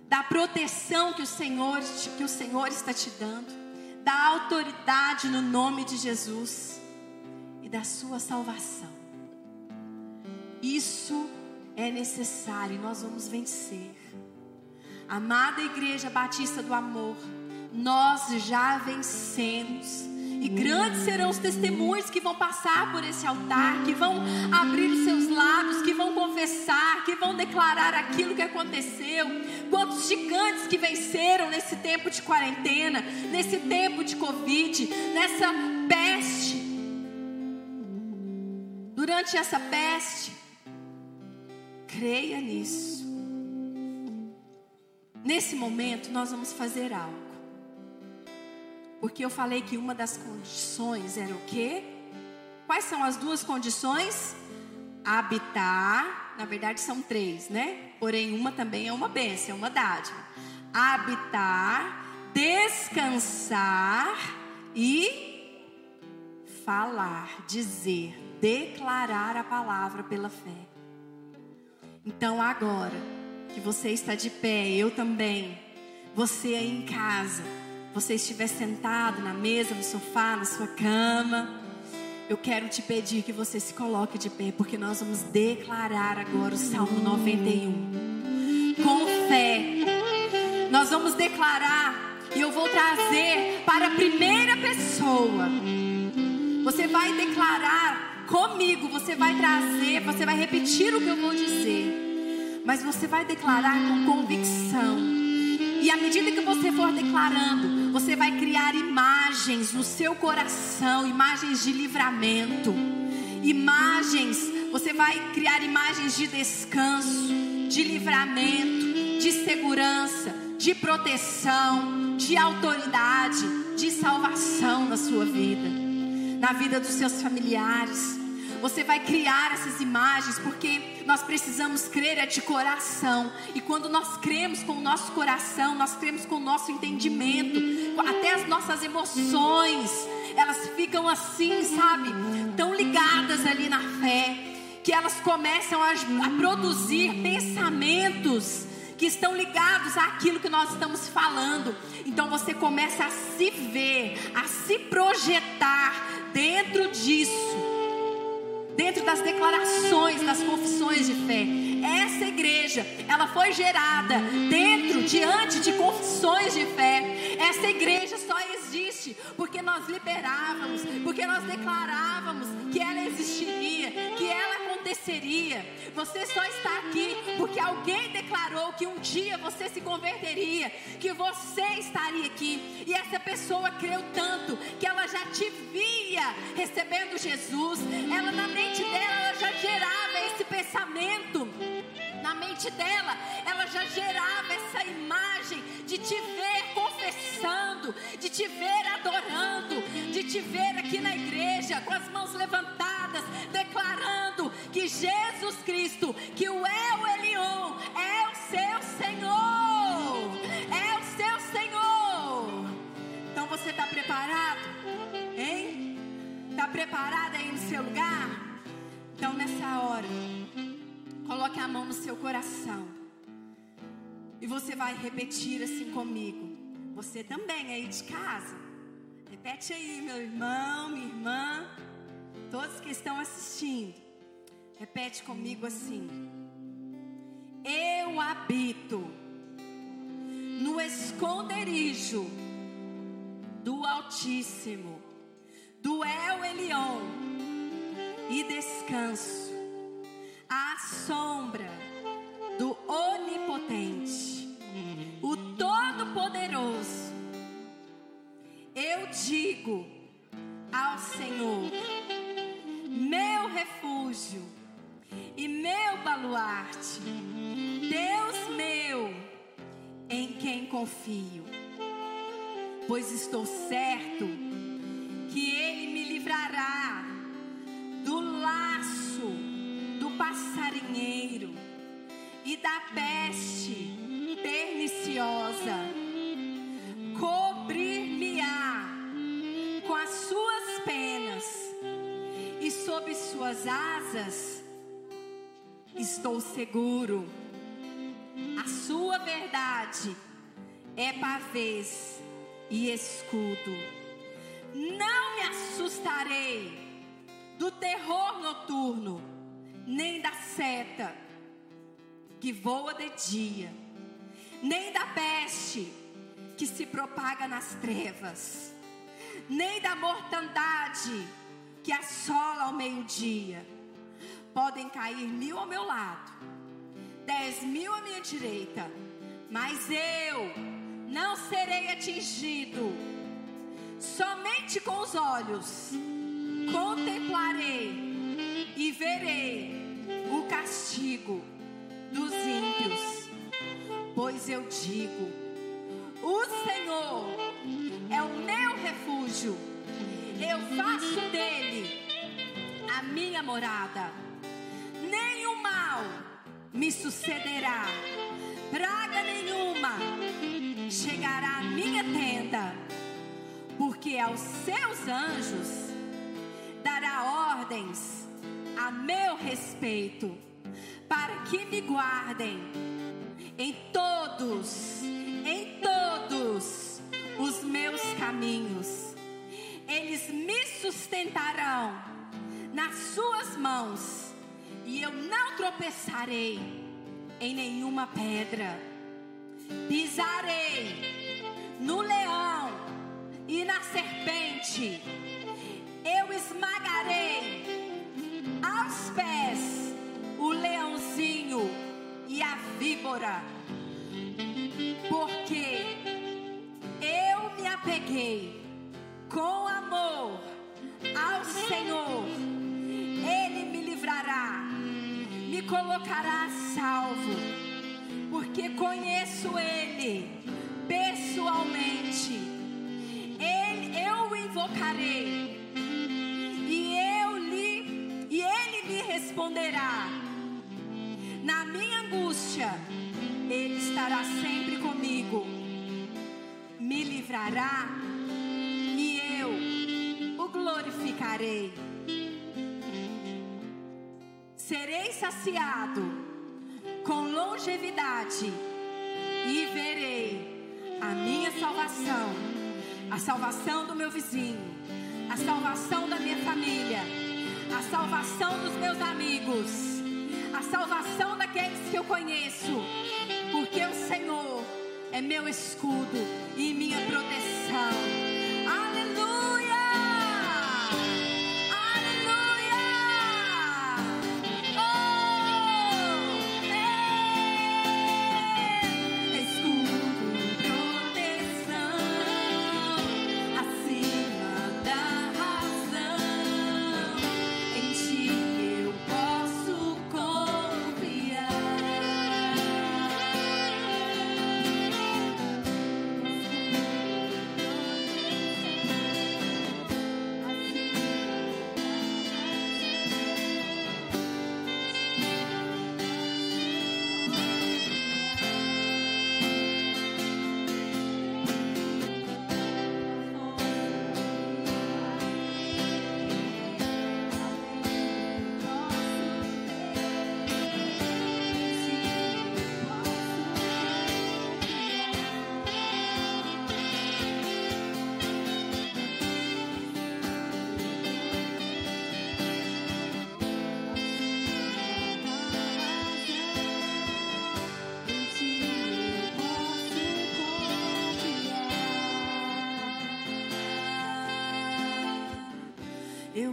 B: da proteção que o Senhor que o Senhor está te dando, da autoridade no nome de Jesus e da sua salvação. Isso é necessário e nós vamos vencer. Amada Igreja Batista do Amor, nós já vencemos. E grandes serão os testemunhos que vão passar por esse altar, que vão abrir os seus lábios, que vão confessar, que vão declarar aquilo que aconteceu. Quantos gigantes que venceram nesse tempo de quarentena, nesse tempo de Covid, nessa peste durante essa peste. Creia nisso. Nesse momento, nós vamos fazer algo. Porque eu falei que uma das condições era o quê? Quais são as duas condições? Habitar, na verdade são três, né? Porém, uma também é uma bênção, é uma dádiva. Habitar, descansar e falar, dizer declarar a palavra pela fé. Então agora que você está de pé, eu também, você aí em casa, você estiver sentado na mesa, no sofá, na sua cama, eu quero te pedir que você se coloque de pé, porque nós vamos declarar agora o Salmo 91. Com fé, nós vamos declarar, e eu vou trazer para a primeira pessoa. Você vai declarar comigo, você vai trazer, você vai repetir o que eu vou dizer, mas você vai declarar com convicção. E à medida que você for declarando, você vai criar imagens no seu coração, imagens de livramento, imagens, você vai criar imagens de descanso, de livramento, de segurança, de proteção, de autoridade, de salvação na sua vida na vida dos seus familiares. Você vai criar essas imagens porque nós precisamos crer é de coração. E quando nós cremos com o nosso coração, nós cremos com o nosso entendimento, até as nossas emoções, elas ficam assim, sabe? Tão ligadas ali na fé, que elas começam a, a produzir pensamentos que estão ligados àquilo que nós estamos falando. Então você começa a se ver, a se projetar dentro disso, dentro das declarações, das confissões de fé. Essa igreja, ela foi gerada dentro, diante de confissões de fé. Essa igreja só existe porque nós liberávamos, porque nós declarávamos que ela existiria, que ela. Você só está aqui porque alguém declarou que um dia você se converteria, que você estaria aqui. E essa pessoa creu tanto que ela já te via recebendo Jesus. Ela na mente dela ela já gerava esse pensamento na mente dela, ela já gerava essa imagem de te ver confessando, de te ver adorando, de te ver aqui na igreja com as mãos levantadas, declarando que Jesus Cristo, que o El Elion é o seu Senhor, é o seu Senhor. Então você está preparado? Hein? Está preparado aí no seu lugar? Então nessa hora Coloque a mão no seu coração. E você vai repetir assim comigo. Você também aí de casa. Repete aí, meu irmão, minha irmã. Todos que estão assistindo. Repete comigo assim. Eu habito no esconderijo do Altíssimo, do El Elion, e descanso à sombra do Onipotente, o Todo-Poderoso. Eu digo ao Senhor, meu refúgio e meu baluarte, Deus meu, em quem confio, pois estou certo que Ele me livrará do laço do passarinheiro e da peste perniciosa. Suas asas estou seguro. A sua verdade é pavês e escudo. Não me assustarei do terror noturno, nem da seta que voa de dia, nem da peste que se propaga nas trevas, nem da mortandade que assola ao meio-dia. Podem cair mil ao meu lado, dez mil à minha direita, mas eu não serei atingido. Somente com os olhos contemplarei e verei o castigo dos ímpios. Pois eu digo: o Senhor é o meu refúgio, eu faço dele a minha morada. Nenhum mal me sucederá, praga nenhuma chegará à minha tenda, porque aos seus anjos dará ordens a meu respeito, para que me guardem em todos, em todos os meus caminhos. Eles me sustentarão nas suas mãos, e eu não tropeçarei em nenhuma pedra. Pisarei no leão e na serpente eu esmagarei aos pés o leãozinho e a víbora, porque eu me apeguei com colocará salvo, porque conheço Ele pessoalmente. Ele, eu o invocarei e eu lhe e ele me responderá. Na minha angústia, ele estará sempre comigo. Me livrará e eu o glorificarei. Serei saciado com longevidade e verei a minha salvação, a salvação do meu vizinho a salvação da minha família, a salvação dos meus amigos, a salvação daqueles que eu conheço, porque o Senhor é meu escudo e minha proteção.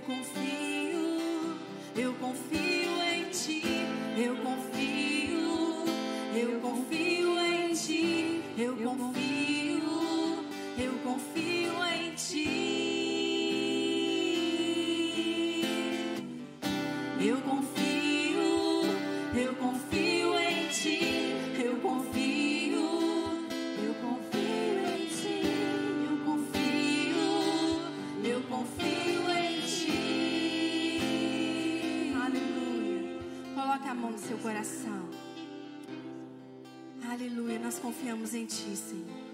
B: Confio, eu confio em ti, eu confio, eu confio em ti, eu confio, seu coração. Aleluia, nós confiamos em ti, Senhor.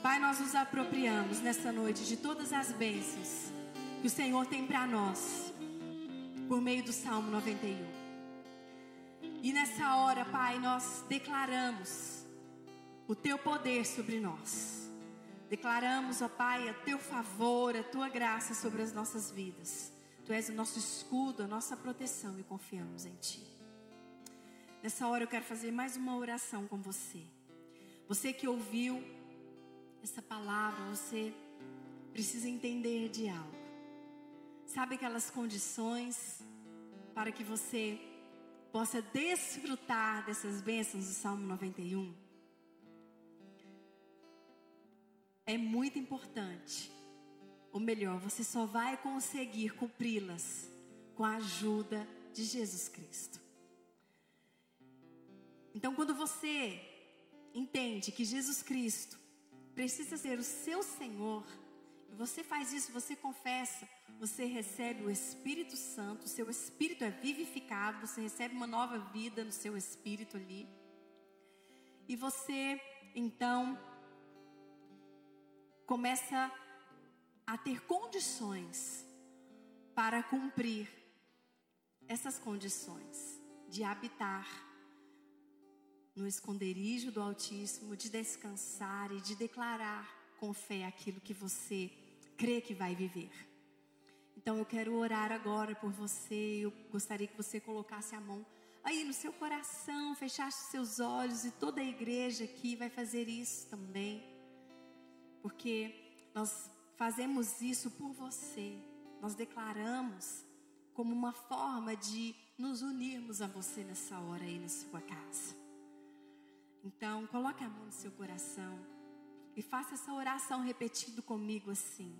B: Pai, nós nos apropriamos nessa noite de todas as bênçãos que o Senhor tem para nós por meio do Salmo 91. E nessa hora, Pai, nós declaramos o teu poder sobre nós. Declaramos, ó Pai, a teu favor, a tua graça sobre as nossas vidas. Tu és o nosso escudo, a nossa proteção e confiamos em ti. Nessa hora eu quero fazer mais uma oração com você. Você que ouviu essa palavra, você precisa entender de algo. Sabe aquelas condições para que você possa desfrutar dessas bênçãos do Salmo 91? É muito importante. Ou melhor, você só vai conseguir cumpri-las com a ajuda de Jesus Cristo. Então, quando você entende que Jesus Cristo precisa ser o seu Senhor, você faz isso, você confessa, você recebe o Espírito Santo, o seu espírito é vivificado, você recebe uma nova vida no seu espírito ali. E você, então, começa a ter condições para cumprir essas condições de habitar no esconderijo do Altíssimo, de descansar e de declarar com fé aquilo que você crê que vai viver. Então eu quero orar agora por você. Eu gostaria que você colocasse a mão aí no seu coração, fechasse os seus olhos e toda a igreja aqui vai fazer isso também. Porque nós fazemos isso por você. Nós declaramos como uma forma de nos unirmos a você nessa hora aí na sua casa. Então, coloque a mão no seu coração. E faça essa oração repetindo comigo assim: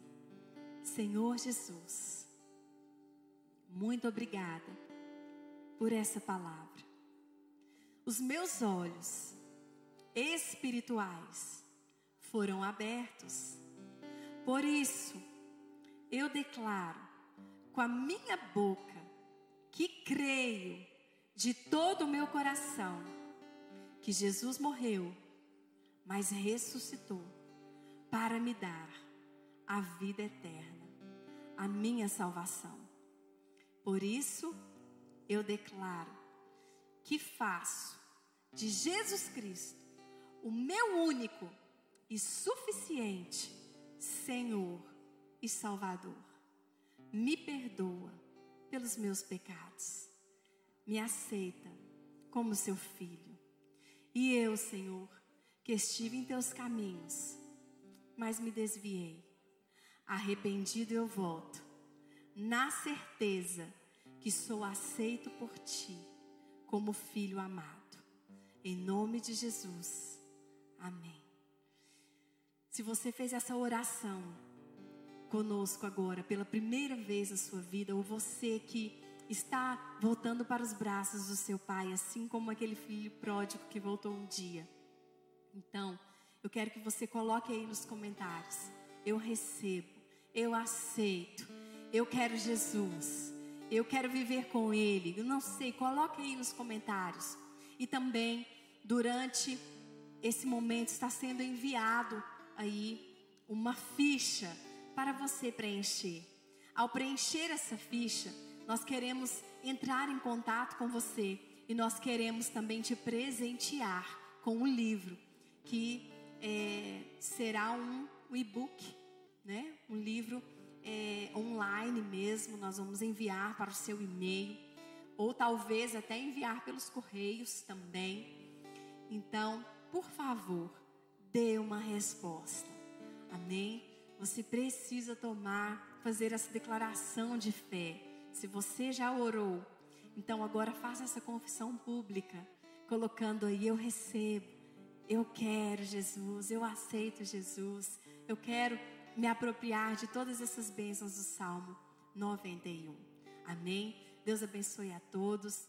B: Senhor Jesus, muito obrigada por essa palavra. Os meus olhos espirituais foram abertos. Por isso, eu declaro com a minha boca que creio de todo o meu coração que Jesus morreu mas ressuscitou para me dar a vida eterna, a minha salvação. Por isso, eu declaro que faço de Jesus Cristo o meu único e suficiente Senhor e Salvador. Me perdoa pelos meus pecados. Me aceita como seu filho. E eu, Senhor, que estive em teus caminhos, mas me desviei. Arrependido eu volto, na certeza que sou aceito por ti como filho amado. Em nome de Jesus. Amém. Se você fez essa oração conosco agora pela primeira vez na sua vida, ou você que está voltando para os braços do seu pai, assim como aquele filho pródigo que voltou um dia. Então, eu quero que você coloque aí nos comentários: eu recebo, eu aceito, eu quero Jesus, eu quero viver com Ele. Eu não sei, coloque aí nos comentários. E também, durante esse momento, está sendo enviado aí uma ficha para você preencher. Ao preencher essa ficha, nós queremos entrar em contato com você e nós queremos também te presentear com um livro que é, será um, um e-book, né? um livro é, online mesmo. Nós vamos enviar para o seu e-mail, ou talvez até enviar pelos correios também. Então, por favor, dê uma resposta. Amém? Você precisa tomar, fazer essa declaração de fé. Se você já orou, então agora faça essa confissão pública, colocando aí: Eu recebo, eu quero Jesus, eu aceito Jesus, eu quero me apropriar de todas essas bênçãos do Salmo 91. Amém? Deus abençoe a todos.